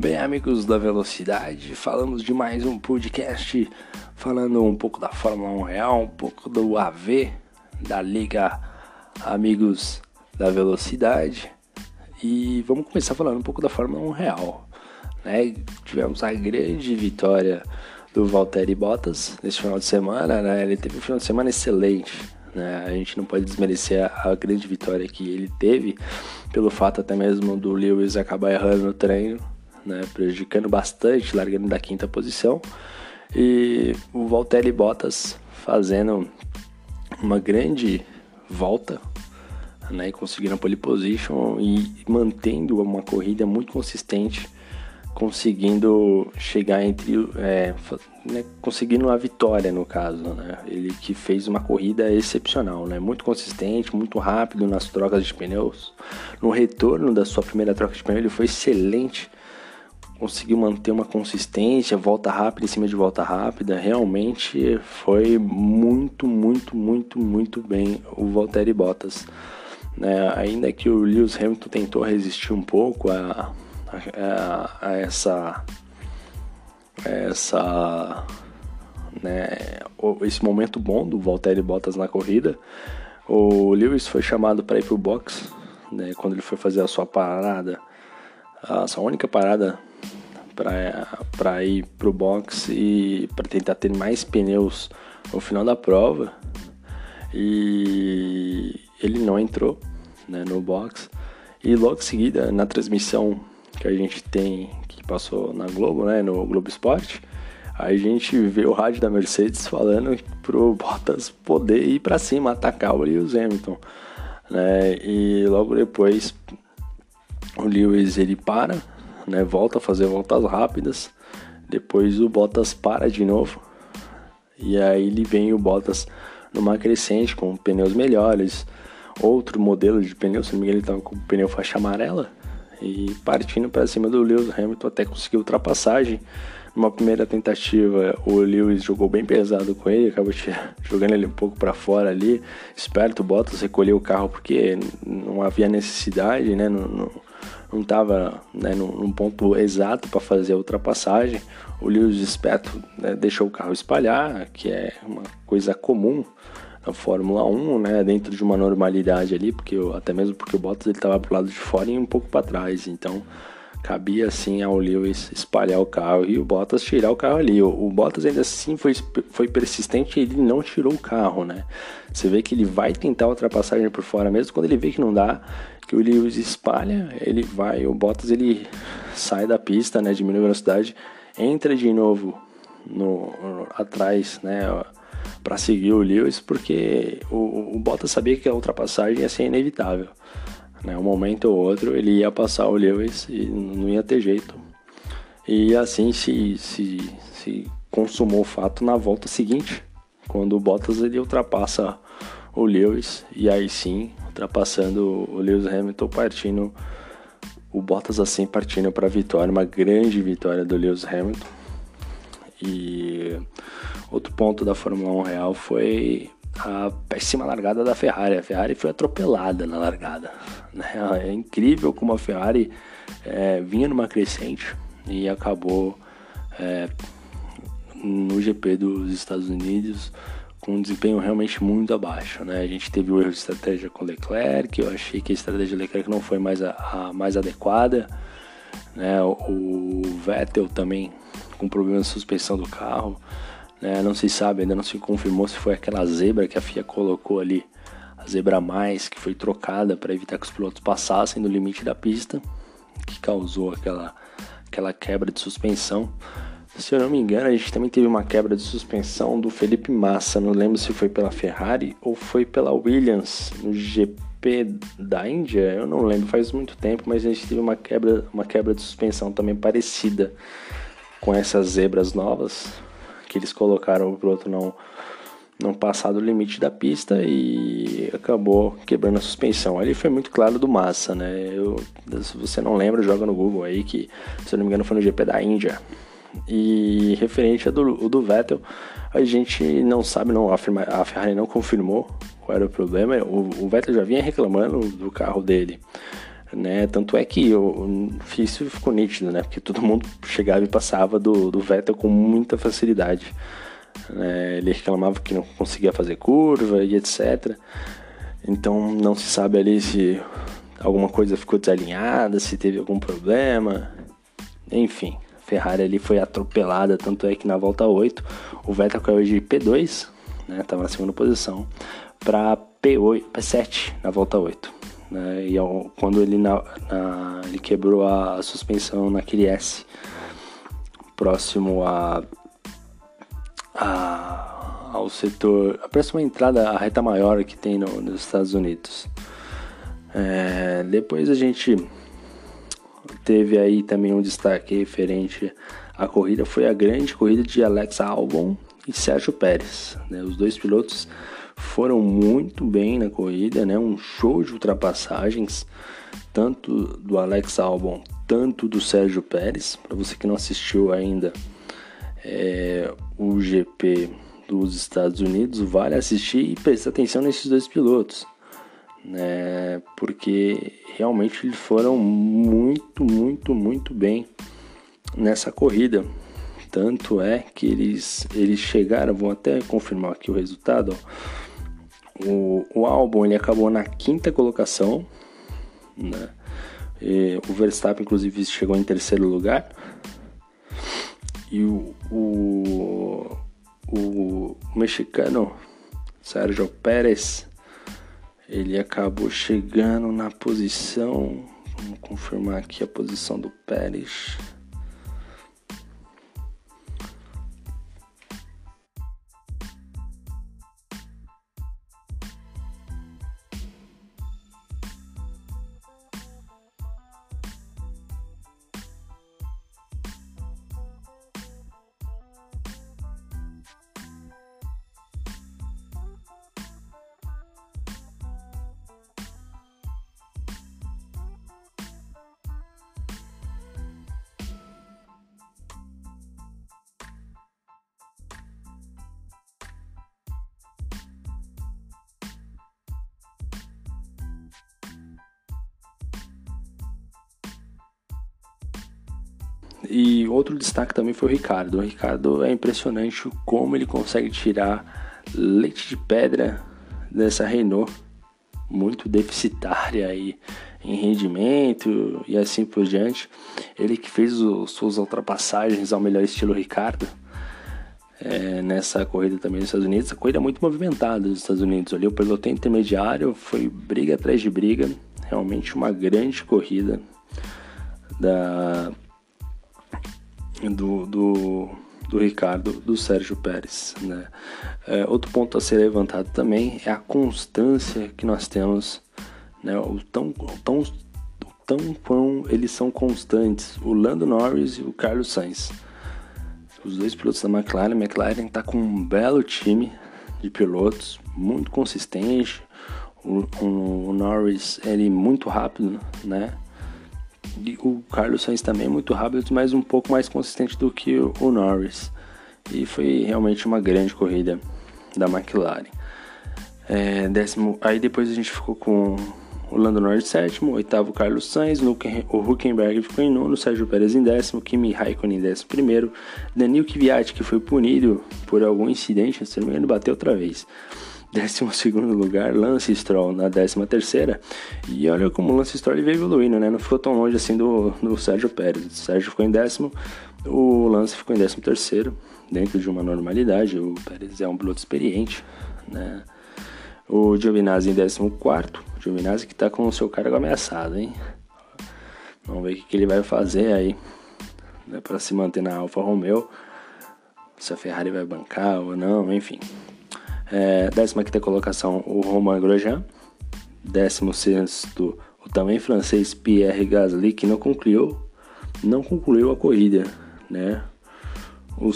Bem, amigos da Velocidade, falamos de mais um podcast falando um pouco da Fórmula 1 Real, um pouco do AV, da Liga Amigos da Velocidade. E vamos começar falando um pouco da Fórmula 1 Real. Né? Tivemos a grande vitória do Valtteri Bottas nesse final de semana. Né? Ele teve um final de semana excelente. Né? A gente não pode desmerecer a, a grande vitória que ele teve, pelo fato até mesmo do Lewis acabar errando no treino né, prejudicando bastante, largando da quinta posição. E o Valtteri Bottas fazendo uma grande volta, né, e conseguindo a pole position e mantendo uma corrida muito consistente, conseguindo chegar entre, é, né, conseguindo a vitória no caso, né, ele que fez uma corrida excepcional, né, muito consistente, muito rápido nas trocas de pneus, no retorno da sua primeira troca de pneu ele foi excelente, conseguiu manter uma consistência, volta rápida em cima de volta rápida, realmente foi muito, muito, muito, muito bem o Valtteri Bottas. Né? Ainda que o Lewis Hamilton tentou resistir um pouco a, a, a essa, essa né, esse momento bom do Valtteri Bottas na corrida, o Lewis foi chamado para ir para o box, né, quando ele foi fazer a sua parada, a sua única parada para ir pro box e para tentar ter mais pneus no final da prova. E ele não entrou né, no box. E logo em seguida, na transmissão que a gente tem, que passou na Globo, né, no Globo Esporte, a gente vê o rádio da Mercedes falando pro Bottas poder ir para cima, atacar o Lewis Hamilton. Né, e logo depois o Lewis ele para né? Volta a fazer voltas rápidas. Depois o Bottas para de novo. E aí ele vem o Bottas numa crescente com pneus melhores. Outro modelo de pneu, se não me engano, ele estava com pneu faixa amarela. E partindo para cima do Lewis Hamilton até conseguir ultrapassagem. Numa primeira tentativa, o Lewis jogou bem pesado com ele, acabou jogando ele um pouco para fora ali. Esperto, Bottas recolheu o carro porque não havia necessidade, né? Não estava né, num, num, ponto exato para fazer a ultrapassagem. O Lewis esperto né, deixou o carro espalhar, que é uma coisa comum na Fórmula 1, né, dentro de uma normalidade ali, porque até mesmo porque o Bottas ele estava pro lado de fora e um pouco para trás, então cabia assim ao Lewis espalhar o carro e o Bottas tirar o carro ali. O, o Bottas ainda assim foi, foi persistente e ele não tirou o carro, né? Você vê que ele vai tentar a ultrapassagem por fora mesmo, quando ele vê que não dá, que o Lewis espalha, ele vai, o Bottas ele sai da pista, né, diminui a velocidade, entra de novo no, no atrás, né, para seguir o Lewis, porque o, o Bottas sabia que a ultrapassagem ia ser inevitável. Né, um momento ou outro ele ia passar o Lewis e não ia ter jeito. E assim se, se, se consumou o fato na volta seguinte, quando o Bottas ele ultrapassa o Lewis e aí sim ultrapassando o Lewis Hamilton, partindo o Bottas assim partindo para a vitória, uma grande vitória do Lewis Hamilton. E outro ponto da Fórmula 1 real foi a péssima largada da Ferrari. A Ferrari foi atropelada na largada. Né? É incrível como a Ferrari é, vinha numa crescente e acabou é, no GP dos Estados Unidos com um desempenho realmente muito abaixo, né? A gente teve o erro de estratégia com Leclerc, eu achei que a estratégia de Leclerc não foi mais a, a mais adequada, né? O, o, Vettel também com problema de suspensão do carro, né? Não se sabe, ainda não se confirmou se foi aquela zebra que a FIA colocou ali, a zebra mais que foi trocada para evitar que os pilotos passassem do limite da pista, que causou aquela aquela quebra de suspensão. Se eu não me engano, a gente também teve uma quebra de suspensão do Felipe Massa. Não lembro se foi pela Ferrari ou foi pela Williams no GP da Índia. Eu não lembro, faz muito tempo, mas a gente teve uma quebra, uma quebra de suspensão também parecida com essas zebras novas que eles colocaram o outro não não passar do limite da pista e acabou quebrando a suspensão. Ali foi muito claro do Massa, né? Eu, se você não lembra, joga no Google aí que, se eu não me engano, foi no GP da Índia. E referente ao do, do Vettel, a gente não sabe, não, a, a Ferrari não confirmou qual era o problema. O, o Vettel já vinha reclamando do carro dele Né? Tanto é que eu, isso ficou nítido, né? Porque todo mundo chegava e passava do, do Vettel com muita facilidade. Né? Ele reclamava que não conseguia fazer curva e etc. Então não se sabe ali se alguma coisa ficou desalinhada, se teve algum problema. Enfim, Ferrari ali foi atropelada, tanto é que na volta 8 o Vettel caiu de P2, né, tava na segunda posição, para P8, P7 na volta 8. Né, e ao, quando ele, na, na, ele quebrou a suspensão naquele S, próximo a, a, ao setor, a próxima entrada, a reta maior que tem no, nos Estados Unidos. É, depois a gente teve aí também um destaque referente à corrida, foi a grande corrida de Alex Albon e Sérgio Pérez. Né? Os dois pilotos foram muito bem na corrida, né? um show de ultrapassagens, tanto do Alex Albon, tanto do Sérgio Pérez. Para você que não assistiu ainda é, o GP dos Estados Unidos, vale assistir e prestar atenção nesses dois pilotos né? Porque realmente eles foram muito, muito, muito bem nessa corrida. Tanto é que eles, eles chegaram, vou até confirmar aqui o resultado. O, o álbum ele acabou na quinta colocação, né? E o Verstappen, inclusive, chegou em terceiro lugar. E o, o, o mexicano Sérgio Pérez ele acabou chegando na posição. Vamos confirmar aqui a posição do Pérez. E outro destaque também foi o Ricardo. O Ricardo é impressionante como ele consegue tirar leite de pedra dessa Renault, muito deficitária aí em rendimento e assim por diante. Ele que fez os, suas ultrapassagens ao melhor estilo Ricardo. É, nessa corrida também nos Estados Unidos, a corrida é muito movimentada nos Estados Unidos. Ali o pelotão intermediário foi briga atrás de briga, realmente uma grande corrida da do, do, do Ricardo, do Sérgio Pérez. Né? É, outro ponto a ser levantado também é a constância que nós temos, né? o tão, tão, tão quão eles são constantes, o Lando Norris e o Carlos Sainz. Os dois pilotos da McLaren, a McLaren está com um belo time de pilotos, muito consistente. O, o, o Norris ele muito rápido, né? O Carlos Sainz também é muito rápido, mas um pouco mais consistente do que o Norris. E foi realmente uma grande corrida da McLaren. É, décimo, aí depois a gente ficou com o Lando Norris sétimo, oitavo Carlos Sainz, o Huckenberg ficou em nono, Sérgio Pérez em décimo, Kimi Raikkonen em décimo primeiro, Daniel Kvyat que foi punido por algum incidente, se não me engano, bateu outra vez. 12 lugar, Lance Stroll na 13. E olha como o Lance Stroll veio evoluindo, né? Não ficou tão longe assim do, do Sérgio Pérez. O Sérgio ficou em décimo, o Lance ficou em 13, dentro de uma normalidade. O Pérez é um piloto experiente, né? O Giovinazzi em 14. O Giovinazzi que tá com o seu cargo ameaçado, hein? Vamos ver o que, que ele vai fazer aí né, para se manter na Alfa Romeo. Se a Ferrari vai bancar ou não, enfim. É, 15 colocação, o Romain Grosjean. 16 o também francês Pierre Gasly, que não concluiu, não concluiu a corrida, né? O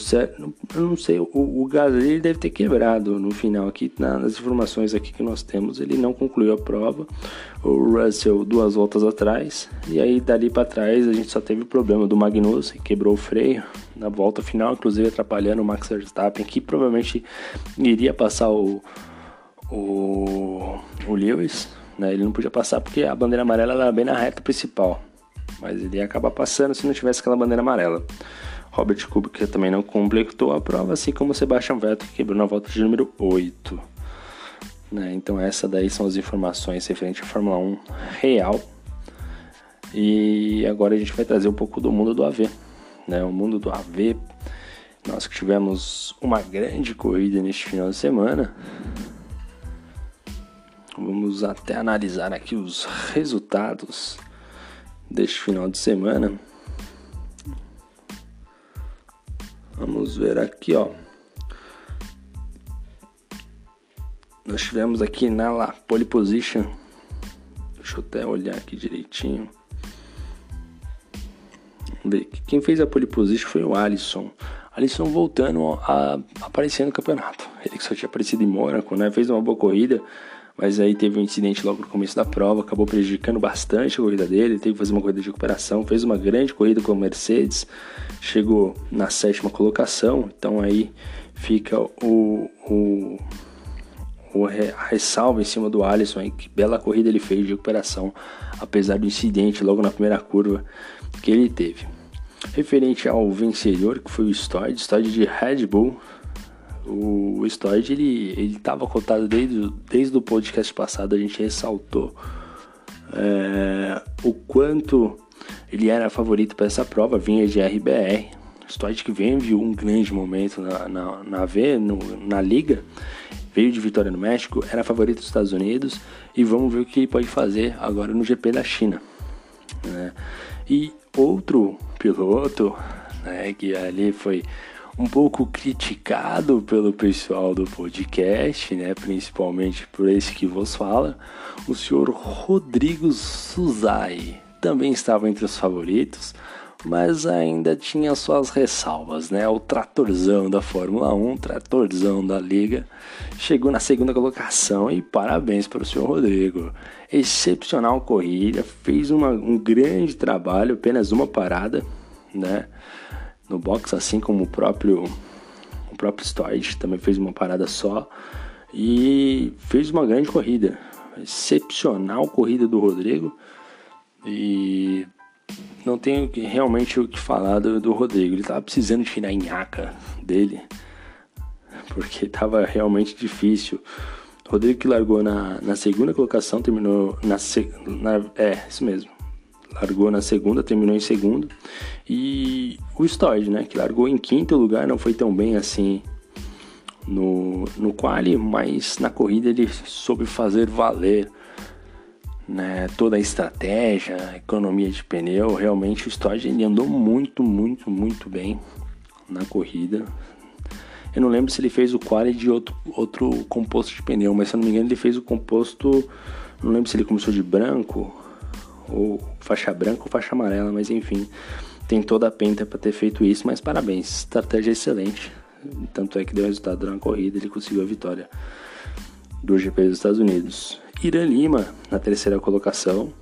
eu não sei, o, o Gasly deve ter quebrado no final aqui, nas informações aqui que nós temos, ele não concluiu a prova. O Russell duas voltas atrás, e aí dali para trás a gente só teve o problema do Magnussen, quebrou o freio na volta final, inclusive atrapalhando o Max Verstappen, que provavelmente iria passar o, o, o Lewis, né? Ele não podia passar porque a bandeira amarela era bem na reta principal. Mas ele ia acabar passando se não tivesse aquela bandeira amarela. Robert Kubica também não completou a prova, assim como Sebastian Vettel, que quebrou na volta de número 8. Né? Então essa daí são as informações referentes à Fórmula 1 real. E agora a gente vai trazer um pouco do mundo do AV. Né? O mundo do AV, nós que tivemos uma grande corrida neste final de semana. Vamos até analisar aqui os resultados deste final de semana. Vamos ver aqui, ó. Nós tivemos aqui na La Pole Position. Deixa eu até olhar aqui direitinho. Quem fez a pole position foi o Alisson. Alisson voltando a aparecer no campeonato. Ele que só tinha aparecido em Mônaco, né? Fez uma boa corrida, mas aí teve um incidente logo no começo da prova, acabou prejudicando bastante a corrida dele. Teve que fazer uma corrida de recuperação, fez uma grande corrida com a Mercedes, chegou na sétima colocação. Então aí fica o, o o ressalva em cima do Alisson aí, que bela corrida ele fez de recuperação, apesar do incidente logo na primeira curva que ele teve. Referente ao vencedor, que foi o Stoid, Stoid de Red Bull, o Stoid ele estava cotado desde, desde o podcast passado, a gente ressaltou é, o quanto ele era favorito para essa prova, vinha de RBR. Stoid que vem viu um grande momento na, na, na V, no, na liga, veio de vitória no México, era favorito dos Estados Unidos e vamos ver o que ele pode fazer agora no GP da China. Né? E outro piloto né, que ali foi um pouco criticado pelo pessoal do podcast, né, principalmente por esse que vos fala, o senhor Rodrigo Suzai também estava entre os favoritos mas ainda tinha suas ressalvas, né? O tratorzão da Fórmula 1, tratorzão da Liga, chegou na segunda colocação e parabéns para o senhor Rodrigo. Excepcional corrida, fez uma, um grande trabalho, apenas uma parada, né? No box, assim como o próprio o próprio Storage também fez uma parada só e fez uma grande corrida. Excepcional corrida do Rodrigo. E não tenho realmente o que falar do, do Rodrigo. Ele tava precisando tirar a nhaca dele, porque tava realmente difícil. Rodrigo que largou na, na segunda colocação, terminou na, na. É, isso mesmo. Largou na segunda, terminou em segundo. E o Storage, né? Que largou em quinto lugar, não foi tão bem assim no, no quali, mas na corrida ele soube fazer valer né, toda a estratégia, a economia de pneu, realmente o Stodge ele andou muito, muito, muito bem na corrida. Eu não lembro se ele fez o quali de outro, outro composto de pneu, mas se eu não me engano ele fez o composto, não lembro se ele começou de branco ou faixa branca ou faixa amarela, mas enfim, tem toda a penta para ter feito isso, mas parabéns, estratégia excelente. Tanto é que deu resultado na corrida, ele conseguiu a vitória do GP dos Estados Unidos. Irã Lima na terceira colocação.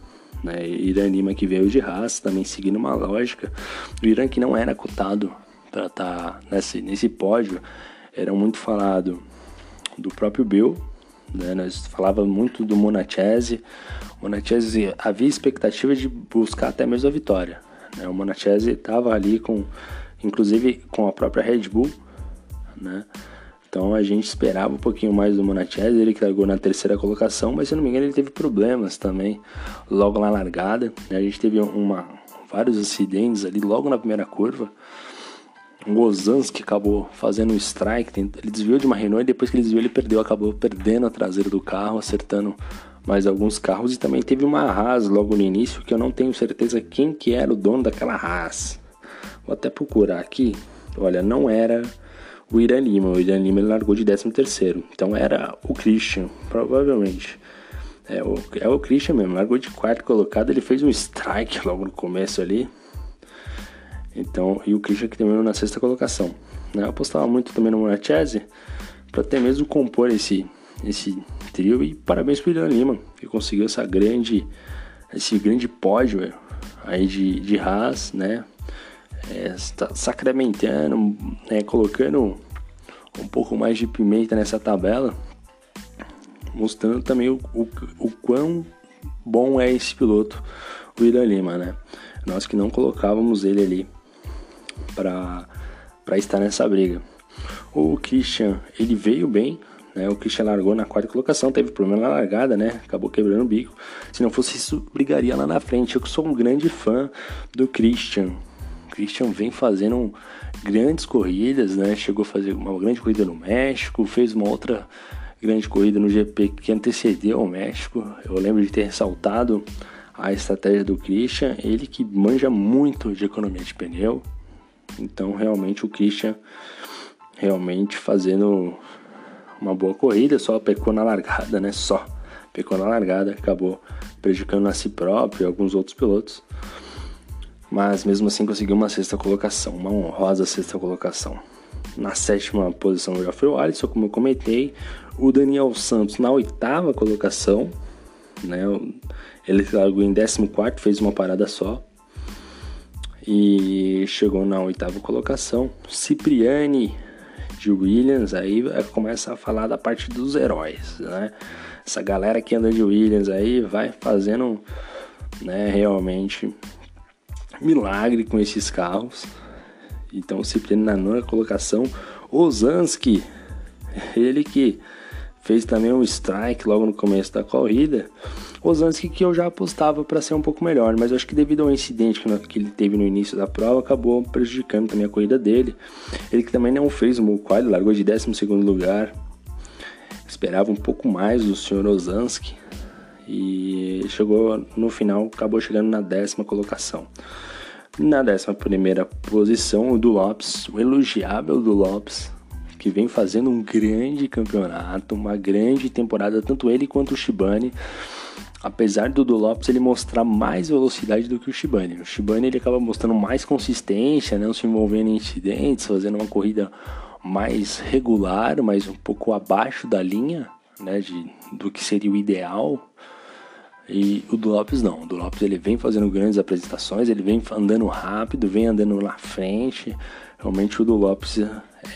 Né? Irã Lima que veio de Haas, também seguindo uma lógica. O Irã que não era cotado para estar tá nesse, nesse pódio, era muito falado do próprio Bill, né? nós falava muito do Monachese. O Monachese havia expectativa de buscar até mesmo a vitória. Né? O Monachese estava ali com, inclusive com a própria Red Bull, né? Então a gente esperava um pouquinho mais do Monachese, ele que largou na terceira colocação, mas se não me engano ele teve problemas também logo na largada. Né? A gente teve uma, vários acidentes ali logo na primeira curva. O Ozanski acabou fazendo um strike, ele desviou de uma Renault e depois que ele desviou ele perdeu, acabou perdendo a traseira do carro, acertando mais alguns carros e também teve uma Haas logo no início que eu não tenho certeza quem que era o dono daquela Haas. Vou até procurar aqui. Olha, não era o Irã Lima. O Irã Lima ele largou de 13 terceiro. Então era o Christian, provavelmente. É o, é o Christian mesmo, largou de quarto colocado, ele fez um strike logo no começo ali. Então, e o Christian que terminou na sexta colocação. Né? Eu apostava muito também no Monachese para até mesmo compor esse, esse trio. E parabéns pro Irã Lima, que conseguiu essa grande, esse grande pódio aí de, de Haas, né? é, sacramentando, né, colocando um pouco mais de pimenta nessa tabela. mostrando também o, o, o quão bom é esse piloto, o William Lima, né? Nós que não colocávamos ele ali para estar nessa briga. O Christian, ele veio bem, né? O Christian largou na quarta colocação, teve problema na largada, né? Acabou quebrando o bico. Se não fosse isso, brigaria lá na frente. Eu sou um grande fã do Christian. O Christian vem fazendo grandes corridas, né? Chegou a fazer uma grande corrida no México, fez uma outra grande corrida no GP que antecedeu o México. Eu lembro de ter ressaltado a estratégia do Christian, ele que manja muito de economia de pneu. Então, realmente o Christian realmente fazendo uma boa corrida, só pecou na largada, né? Só pecou na largada, acabou prejudicando a si próprio e alguns outros pilotos. Mas mesmo assim conseguiu uma sexta colocação, uma honrosa sexta colocação. Na sétima posição já foi o Alisson, como eu comentei. O Daniel Santos na oitava colocação. Né? Ele largou em 14, fez uma parada só. E chegou na oitava colocação. Cipriani de Williams, aí começa a falar da parte dos heróis, né? Essa galera que anda de Williams aí vai fazendo, né, realmente milagre com esses carros. Então Cipriani na nona colocação, Ozanski, ele que fez também um strike logo no começo da corrida. Ozanski que eu já apostava para ser um pouco melhor, mas acho que devido ao incidente que ele teve no início da prova, acabou prejudicando também a corrida dele. Ele que também não fez o quali, largou de 12 lugar. Esperava um pouco mais do senhor Ozanski e chegou no final, acabou chegando na décima colocação. Na décima primeira posição, o do Lopes, o elogiável do Lopes, que vem fazendo um grande campeonato, uma grande temporada, tanto ele quanto o Shibane. Apesar do do Lopes ele mostrar mais velocidade do que o Shibane. O Shibane ele acaba mostrando mais consistência, não se envolvendo em incidentes, fazendo uma corrida mais regular, mas um pouco abaixo da linha, né, de, do que seria o ideal. E o do Lopes não, o do Lopes ele vem fazendo grandes apresentações, ele vem andando rápido, vem andando na frente. Realmente o do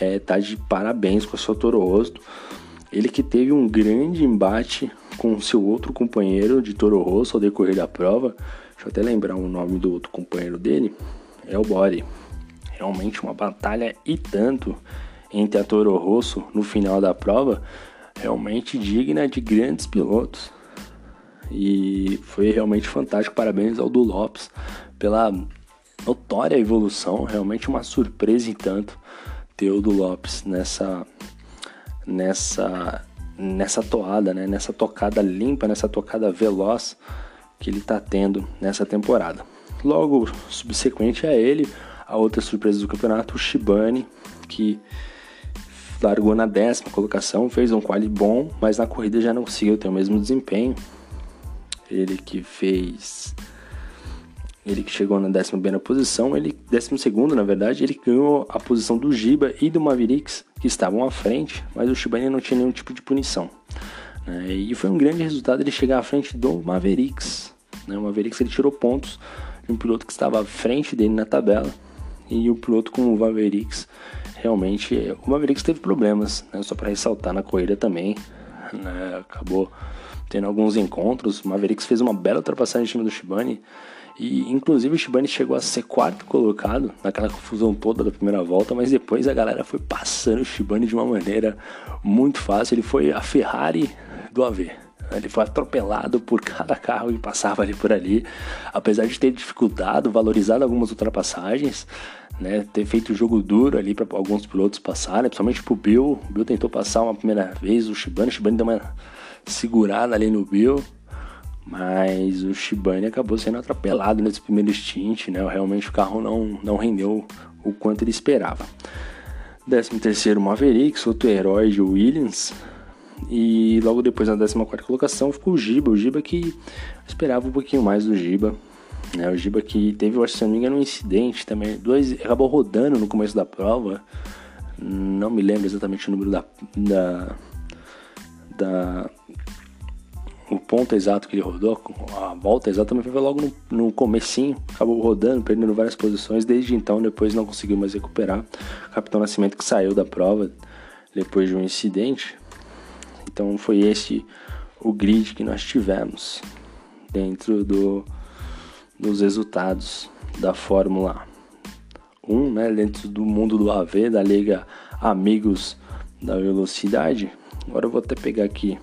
é, tá de parabéns com o seu Toro Rosso. Ele que teve um grande embate com seu outro companheiro de Toro Rosso ao decorrer da prova. Deixa eu até lembrar o nome do outro companheiro dele. É o Body. Realmente uma batalha e tanto entre a Toro Rosso no final da prova. Realmente digna de grandes pilotos. E foi realmente fantástico. Parabéns ao do Lopes pela notória evolução. Realmente uma surpresa e tanto Teudo Lopes nessa nessa nessa toada, né? Nessa tocada limpa, nessa tocada veloz que ele está tendo nessa temporada. Logo subsequente a ele, a outra surpresa do campeonato, o Shibane, que largou na décima colocação, fez um quali bom, mas na corrida já não conseguiu ter o mesmo desempenho. Ele que fez ele que chegou na 11 posição, ele 12 na verdade, ele ganhou a posição do Giba e do Mavericks, que estavam à frente, mas o Shibane não tinha nenhum tipo de punição. Né? E foi um grande resultado ele chegar à frente do Mavericks. Né? O Mavericks ele tirou pontos de um piloto que estava à frente dele na tabela, e o piloto com o Mavericks, realmente, o Mavericks teve problemas, né? só para ressaltar na corrida também, né? acabou tendo alguns encontros, o Mavericks fez uma bela ultrapassagem em cima do Shibane, e inclusive o Shibane chegou a ser quarto colocado naquela confusão toda da primeira volta, mas depois a galera foi passando o Shibane de uma maneira muito fácil. Ele foi a Ferrari do AV. Ele foi atropelado por cada carro que passava ali por ali, apesar de ter dificultado, valorizado algumas ultrapassagens, né, ter feito jogo duro ali para alguns pilotos passarem, principalmente pro Bill. O Bill tentou passar uma primeira vez o Shibane, o Shibane deu uma segurada ali no Bill, mas o Shibane acabou sendo atropelado nesse primeiro stint, né? Realmente o carro não, não rendeu o quanto ele esperava. 13 terceiro Mavericks, outro herói de Williams. E logo depois na 14 quarta colocação ficou o Giba, o Giba que esperava um pouquinho mais do Giba. Né? O Giba que teve, se não me engano, um incidente também. Dois, acabou rodando no começo da prova. Não me lembro exatamente o número da, da, da o ponto exato que ele rodou, a volta exatamente foi logo no, no comecinho, acabou rodando, perdendo várias posições, desde então depois não conseguiu mais recuperar. O Capitão Nascimento que saiu da prova depois de um incidente Então foi esse o grid que nós tivemos dentro do, dos resultados da Fórmula 1, né, dentro do mundo do AV, da Liga Amigos da Velocidade. Agora eu vou até pegar aqui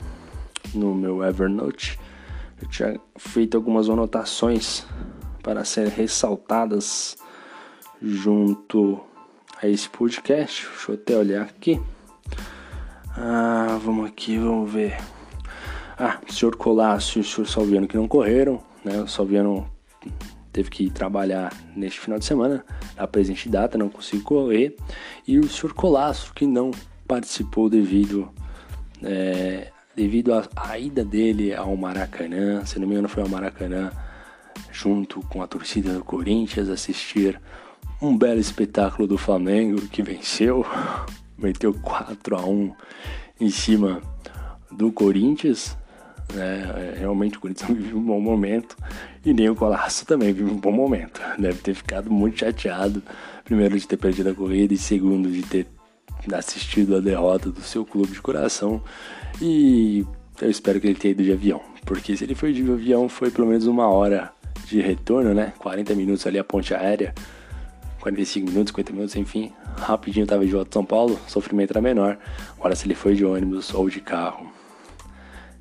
no meu Evernote. Eu tinha feito algumas anotações para serem ressaltadas junto a esse podcast. Deixa eu até olhar aqui. Ah, vamos aqui, vamos ver. Ah, o senhor Colácio e o senhor Salviano que não correram, né? O Salviano teve que trabalhar neste final de semana, na presente data, não conseguiu correr. E o senhor Colasso, que não participou devido, é, devido à ida dele ao Maracanã, se não me engano foi ao Maracanã, junto com a torcida do Corinthians, assistir um belo espetáculo do Flamengo que venceu, meteu 4 a 1 em cima do Corinthians, né? É, realmente o Corinthians vive um bom momento e nem o Colasso também vive um bom momento. Deve ter ficado muito chateado, primeiro de ter perdido a corrida e segundo de ter assistido a derrota do seu clube de coração. E eu espero que ele tenha ido de avião, porque se ele foi de avião foi pelo menos uma hora de retorno, né? 40 minutos ali a ponte aérea. 45 minutos, 50 minutos, enfim, rapidinho tava de volta São Paulo, sofrimento era menor. Agora se ele foi de ônibus ou de carro,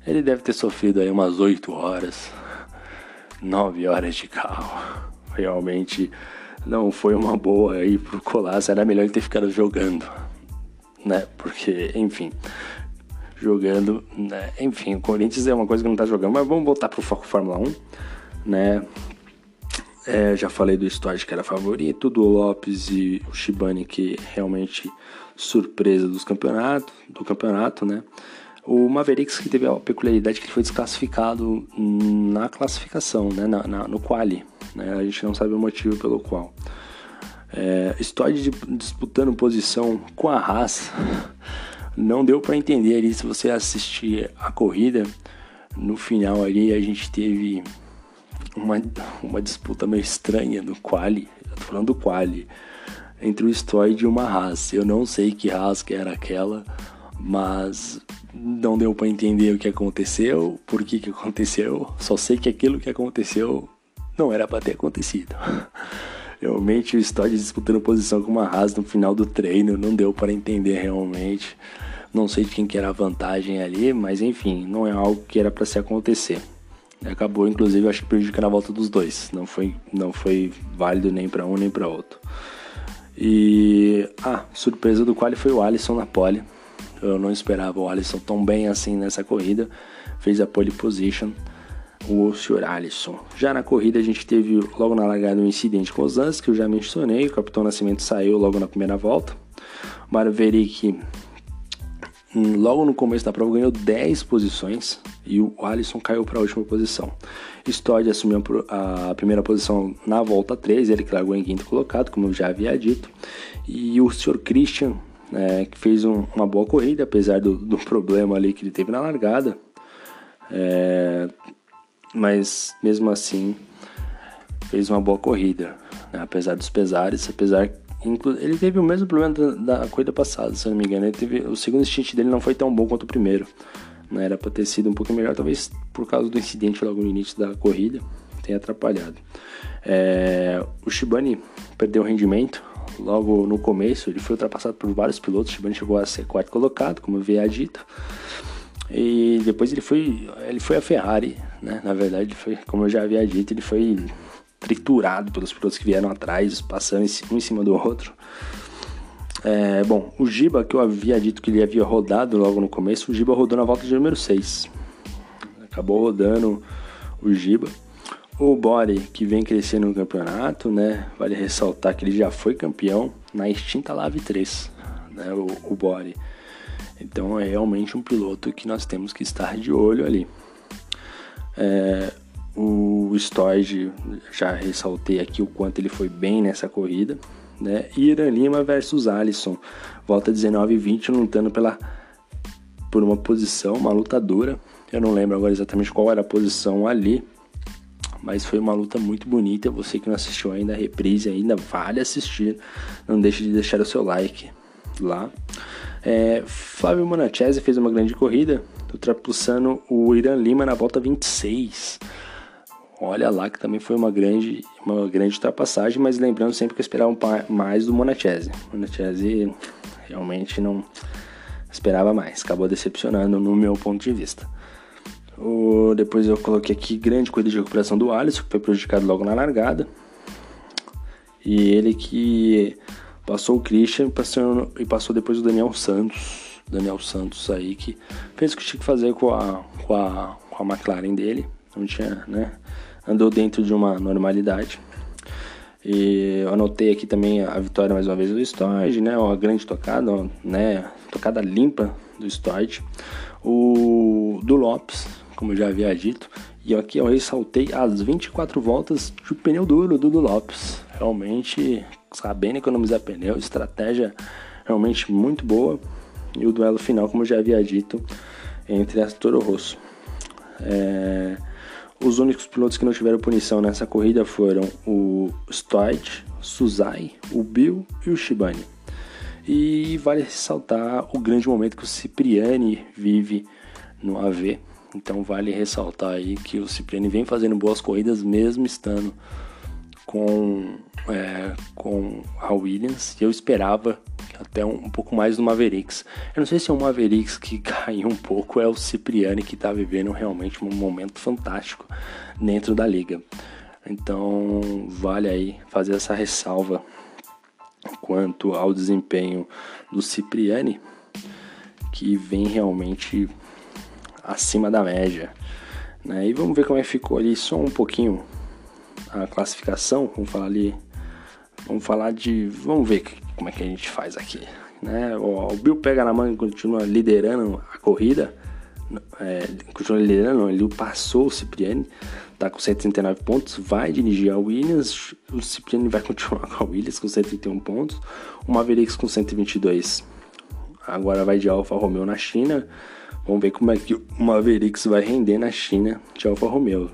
ele deve ter sofrido aí umas 8 horas, 9 horas de carro. Realmente não foi uma boa aí pro Colasso, era melhor ele ter ficado jogando, né? Porque, enfim, jogando, né? Enfim, o Corinthians é uma coisa que não tá jogando, mas vamos voltar pro foco Fórmula 1, né? É, já falei do Storage que era favorito, do Lopes e o Shibani que realmente surpresa dos campeonatos, do campeonato, né? O Mavericks que teve a peculiaridade que ele foi desclassificado na classificação, né, na, na, no quali. Né, a gente não sabe o motivo pelo qual. É, Stodd disputando posição com a Haas, não deu para entender ali se você assistir a corrida. No final ali a gente teve uma, uma disputa meio estranha no quali, tô falando do quali, entre o Stoyd e uma Haas. Eu não sei que Haas que era aquela, mas não deu para entender o que aconteceu, por que que aconteceu, só sei que aquilo que aconteceu não era para ter acontecido. Realmente o Stodd disputando posição com uma Haas no final do treino, não deu para entender realmente. Não sei de quem que era a vantagem ali, mas enfim, não é algo que era para se acontecer. Acabou inclusive acho que prejudicando a volta dos dois. Não foi não foi válido nem para um nem para outro. E ah, surpresa do qual foi o Alisson na pole eu não esperava o Alisson tão bem assim nessa corrida. Fez a pole position o senhor Alisson. Já na corrida a gente teve logo na largada um incidente com os lances que eu já mencionei. O Capitão Nascimento saiu logo na primeira volta. O Marverick hum, logo no começo da prova ganhou 10 posições e o Alisson caiu para a última posição. Stodd assumiu a primeira posição na volta 3, ele que largou em quinto colocado, como eu já havia dito. E o senhor Christian é, que fez um, uma boa corrida, apesar do, do, problema ali que ele teve na largada. É, mas mesmo assim fez uma boa corrida, né? apesar dos pesares, apesar ele teve o mesmo problema da, da, corrida passada, se eu não me engano. Ele teve, o segundo stint dele não foi tão bom quanto o primeiro. Né? Era para ter sido um pouco melhor, talvez por causa do incidente logo no início da corrida tenha atrapalhado. É, o Shibani perdeu o rendimento, logo no começo, ele foi ultrapassado por vários pilotos, o Shibane chegou a ser quarto colocado, como eu havia dito. E depois ele foi, ele foi a Ferrari, né? Na verdade, foi, como eu já havia dito, ele foi triturado pelos pilotos que vieram atrás, passando um em cima do outro. É, bom, o Giba, que eu havia dito que ele havia rodado logo no começo, o Giba rodou na volta de número 6. Acabou rodando o Giba. O Body, que vem crescendo no campeonato, né? Vale ressaltar que ele já foi campeão na extinta Lave 3, né? O, o Body. Então é realmente um piloto que nós temos que estar de olho ali. É, o Storge, já ressaltei aqui o quanto ele foi bem nessa corrida. Né? Irã Lima versus Alisson, volta 19 e 20, lutando pela, por uma posição, uma lutadora. Eu não lembro agora exatamente qual era a posição ali, mas foi uma luta muito bonita. Você que não assistiu ainda a reprise ainda vale assistir. Não deixe de deixar o seu like, lá. É, Flávio Monachese fez uma grande corrida, ultrapassando o Irã Lima na volta 26. Olha lá que também foi uma grande, uma grande ultrapassagem, mas lembrando sempre que eu esperava mais do Monachese. Monachese realmente não esperava mais, acabou decepcionando no meu ponto de vista. O, depois eu coloquei aqui grande corrida de recuperação do Alisson, que foi prejudicado logo na largada. E ele que Passou o Christian passou, e passou depois o Daniel Santos. Daniel Santos aí que fez o que tinha que fazer com a, com a, com a McLaren dele. Não tinha, né? Andou dentro de uma normalidade. E eu anotei aqui também a vitória mais uma vez do Storage, né? Uma grande tocada, né? Tocada limpa do Storage. O do Lopes, como eu já havia dito. E aqui eu ressaltei as 24 voltas de pneu duro do, do Lopes. Realmente sabendo economizar pneu, estratégia realmente muito boa. E o duelo final, como eu já havia dito, entre a Toro Rosso. É... Os únicos pilotos que não tiveram punição nessa corrida foram o Stoit, Suzai, o Bill e o Shibane. E vale ressaltar o grande momento que o Cipriani vive no AV. Então vale ressaltar aí que o Cipriani vem fazendo boas corridas mesmo estando com, é, com a Williams e eu esperava até um, um, pouco mais do Mavericks. Eu não sei se é o Mavericks que caiu um pouco, é o Cipriani que está vivendo realmente um momento fantástico dentro da liga. Então vale aí fazer essa ressalva quanto ao desempenho do Cipriani, que vem realmente acima da média. Né? E vamos ver como é que ficou ali só um pouquinho a classificação, vamos falar ali, vamos falar de, vamos ver como é que a gente faz aqui, né? O, Bill pega na mão e continua liderando a corrida, é, continua liderando, ele passou o Cipriani, tá com 139 pontos, vai dirigir a Williams, o Cipriani vai continuar com a Williams com 131 pontos, o Mavericks com 122, agora vai de Alfa Romeo na China, vamos ver como é que o Mavericks vai render na China de Alfa Romeo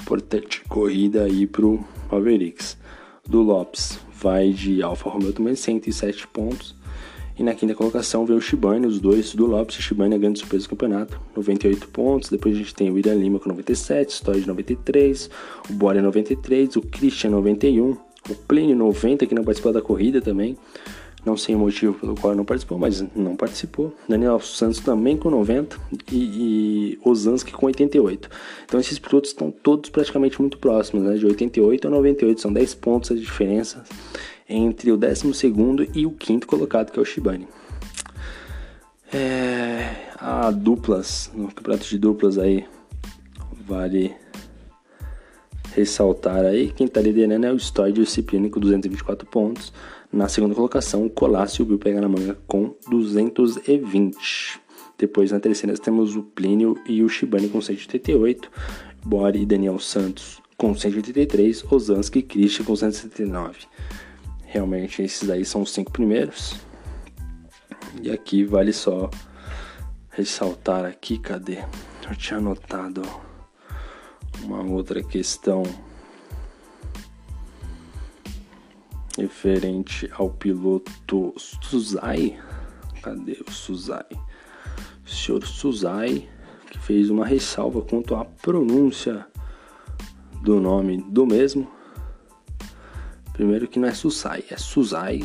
importante corrida aí pro Mavericks. Do Lopes vai de Alfa Romeo também, 107 pontos. E na quinta colocação vem o Shibane, os dois do Lopes. Shibane é a grande surpresa do campeonato, 98 pontos. Depois a gente tem o William Lima com 97, Story 93, o Bora 93, o Christian 91, o Plínio 90 que não participou da corrida também. Não sei o motivo pelo qual não participou, mas não participou. Daniel Santos também com 90 e, e com 88. Então esses pilotos estão todos praticamente muito próximos, né? De 88 a 98, são 10 pontos a diferença entre o 12 e o quinto colocado, que é o Shibane. É, a duplas, no campeonato de duplas aí, vale ressaltar aí, quem está liderando é o Stoyd e o Cipriani com 224 pontos. Na segunda colocação, o Colácio o Bill pega na manga com 220. Depois, na terceira, temos o Plínio e o Shibane com 188. Bori e Daniel Santos com 183. Osansky e Christian com 179. Realmente, esses aí são os cinco primeiros. E aqui vale só ressaltar aqui, cadê? Eu tinha anotado uma outra questão referente ao piloto Suzai. Cadê o Suzai? O senhor Suzai, que fez uma ressalva quanto à pronúncia do nome do mesmo. Primeiro que não é Susai, é Suzai.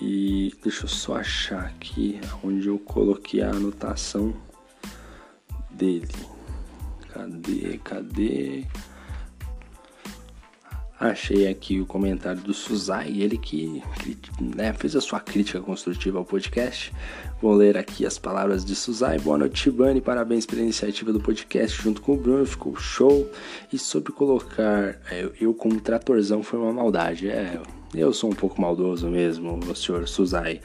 E deixa eu só achar aqui onde eu coloquei a anotação dele. Cadê? Cadê? Achei aqui o comentário do Suzai, ele que né, fez a sua crítica construtiva ao podcast. Vou ler aqui as palavras de Suzai. Boa noite, Shibane. Parabéns pela iniciativa do podcast junto com o Bruno, ficou show. E sobre colocar é, eu como tratorzão foi uma maldade. É, eu sou um pouco maldoso mesmo, o senhor Suzai.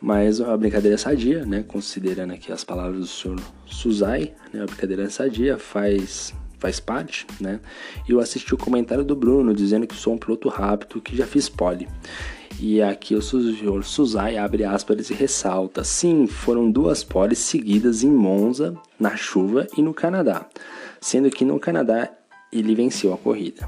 Mas a brincadeira é sadia, né? Considerando aqui as palavras do senhor Suzai, né? A brincadeira é sadia, faz faz parte, né? E eu assisti o comentário do Bruno dizendo que sou um piloto rápido, que já fiz pole. E aqui o senhor Suzai abre aspas e ressalta: sim, foram duas poles seguidas em Monza, na chuva e no Canadá, sendo que no Canadá ele venceu a corrida.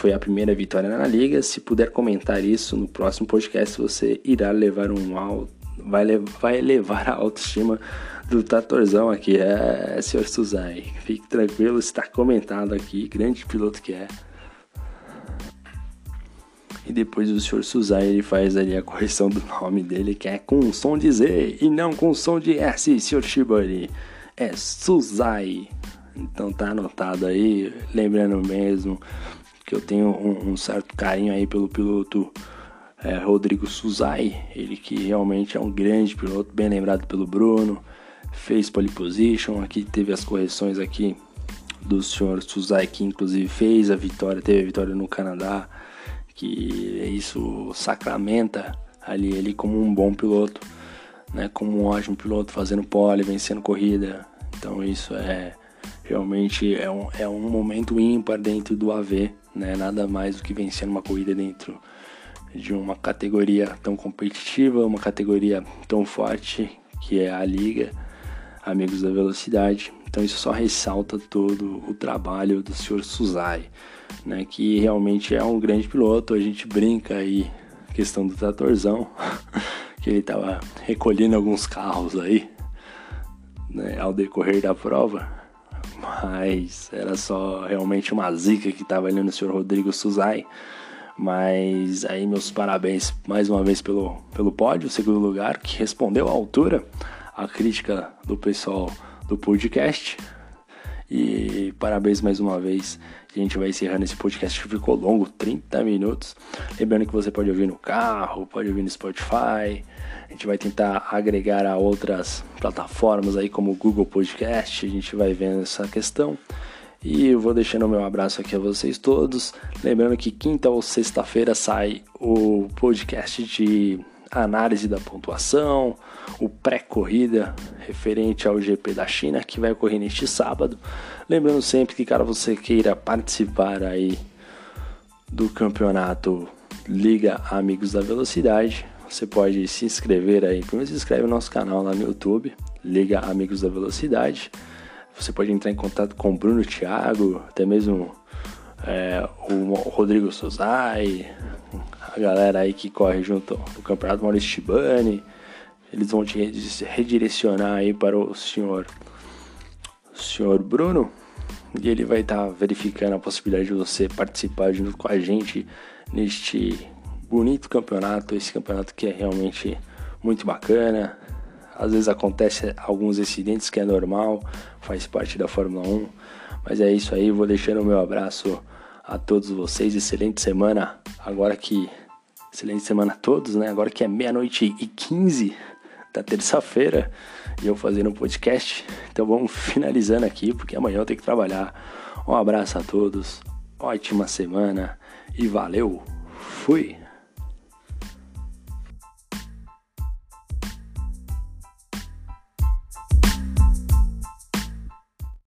Foi a primeira vitória na liga. Se puder comentar isso no próximo podcast, você irá levar um alto, vai, vai levar a autoestima do Tatorzão aqui. É, senhor Suzai, fique tranquilo, está comentado aqui, grande piloto que é. E depois o senhor Suzai ele faz ali a correção do nome dele, que é com som de Z e não com som de S, senhor Shibari. É Suzai. Então tá anotado aí, lembrando mesmo que eu tenho um, um certo carinho aí pelo piloto é, Rodrigo Suzai, ele que realmente é um grande piloto, bem lembrado pelo Bruno, fez pole position, aqui teve as correções aqui do senhor Suzai, que inclusive fez a vitória, teve a vitória no Canadá, que isso sacramenta ali ele como um bom piloto, né, como um ótimo piloto, fazendo pole, vencendo corrida, então isso é realmente é um, é um momento ímpar dentro do AV, né? Nada mais do que vencer uma corrida dentro de uma categoria tão competitiva, uma categoria tão forte que é a liga Amigos da Velocidade. Então isso só ressalta todo o trabalho do senhor Suzai, né? Que realmente é um grande piloto. A gente brinca aí questão do tratorzão, que ele estava recolhendo alguns carros aí, né, ao decorrer da prova mas era só realmente uma zica que estava ali no senhor Rodrigo Suzai. Mas aí meus parabéns mais uma vez pelo, pelo pódio, segundo lugar, que respondeu à altura a crítica do pessoal do podcast. E parabéns mais uma vez. A gente vai encerrando esse podcast que ficou longo, 30 minutos. Lembrando que você pode ouvir no carro, pode ouvir no Spotify, a gente vai tentar agregar a outras plataformas aí como o Google Podcast, a gente vai vendo essa questão. E eu vou deixando o meu abraço aqui a vocês todos. Lembrando que quinta ou sexta-feira sai o podcast de análise da pontuação, o pré-corrida referente ao GP da China que vai ocorrer neste sábado. Lembrando sempre que caso você queira participar aí do campeonato Liga Amigos da Velocidade, você pode se inscrever aí. Primeiro se inscreve no nosso canal lá no YouTube, Liga Amigos da Velocidade. Você pode entrar em contato com o Bruno Thiago, até mesmo é, o Rodrigo Sozai, a galera aí que corre junto no Campeonato Maurício Shibani. Eles vão te redirecionar aí para o senhor, o senhor Bruno e ele vai estar tá verificando a possibilidade de você participar junto com a gente neste bonito campeonato, esse campeonato que é realmente muito bacana. Às vezes acontece alguns incidentes que é normal, faz parte da Fórmula 1. Mas é isso aí, vou deixando o meu abraço a todos vocês. Excelente semana. Agora que. Excelente semana a todos, né? Agora que é meia-noite e 15 da terça-feira e eu fazendo um podcast. Então vamos finalizando aqui, porque amanhã eu tenho que trabalhar. Um abraço a todos, ótima semana e valeu! Fui!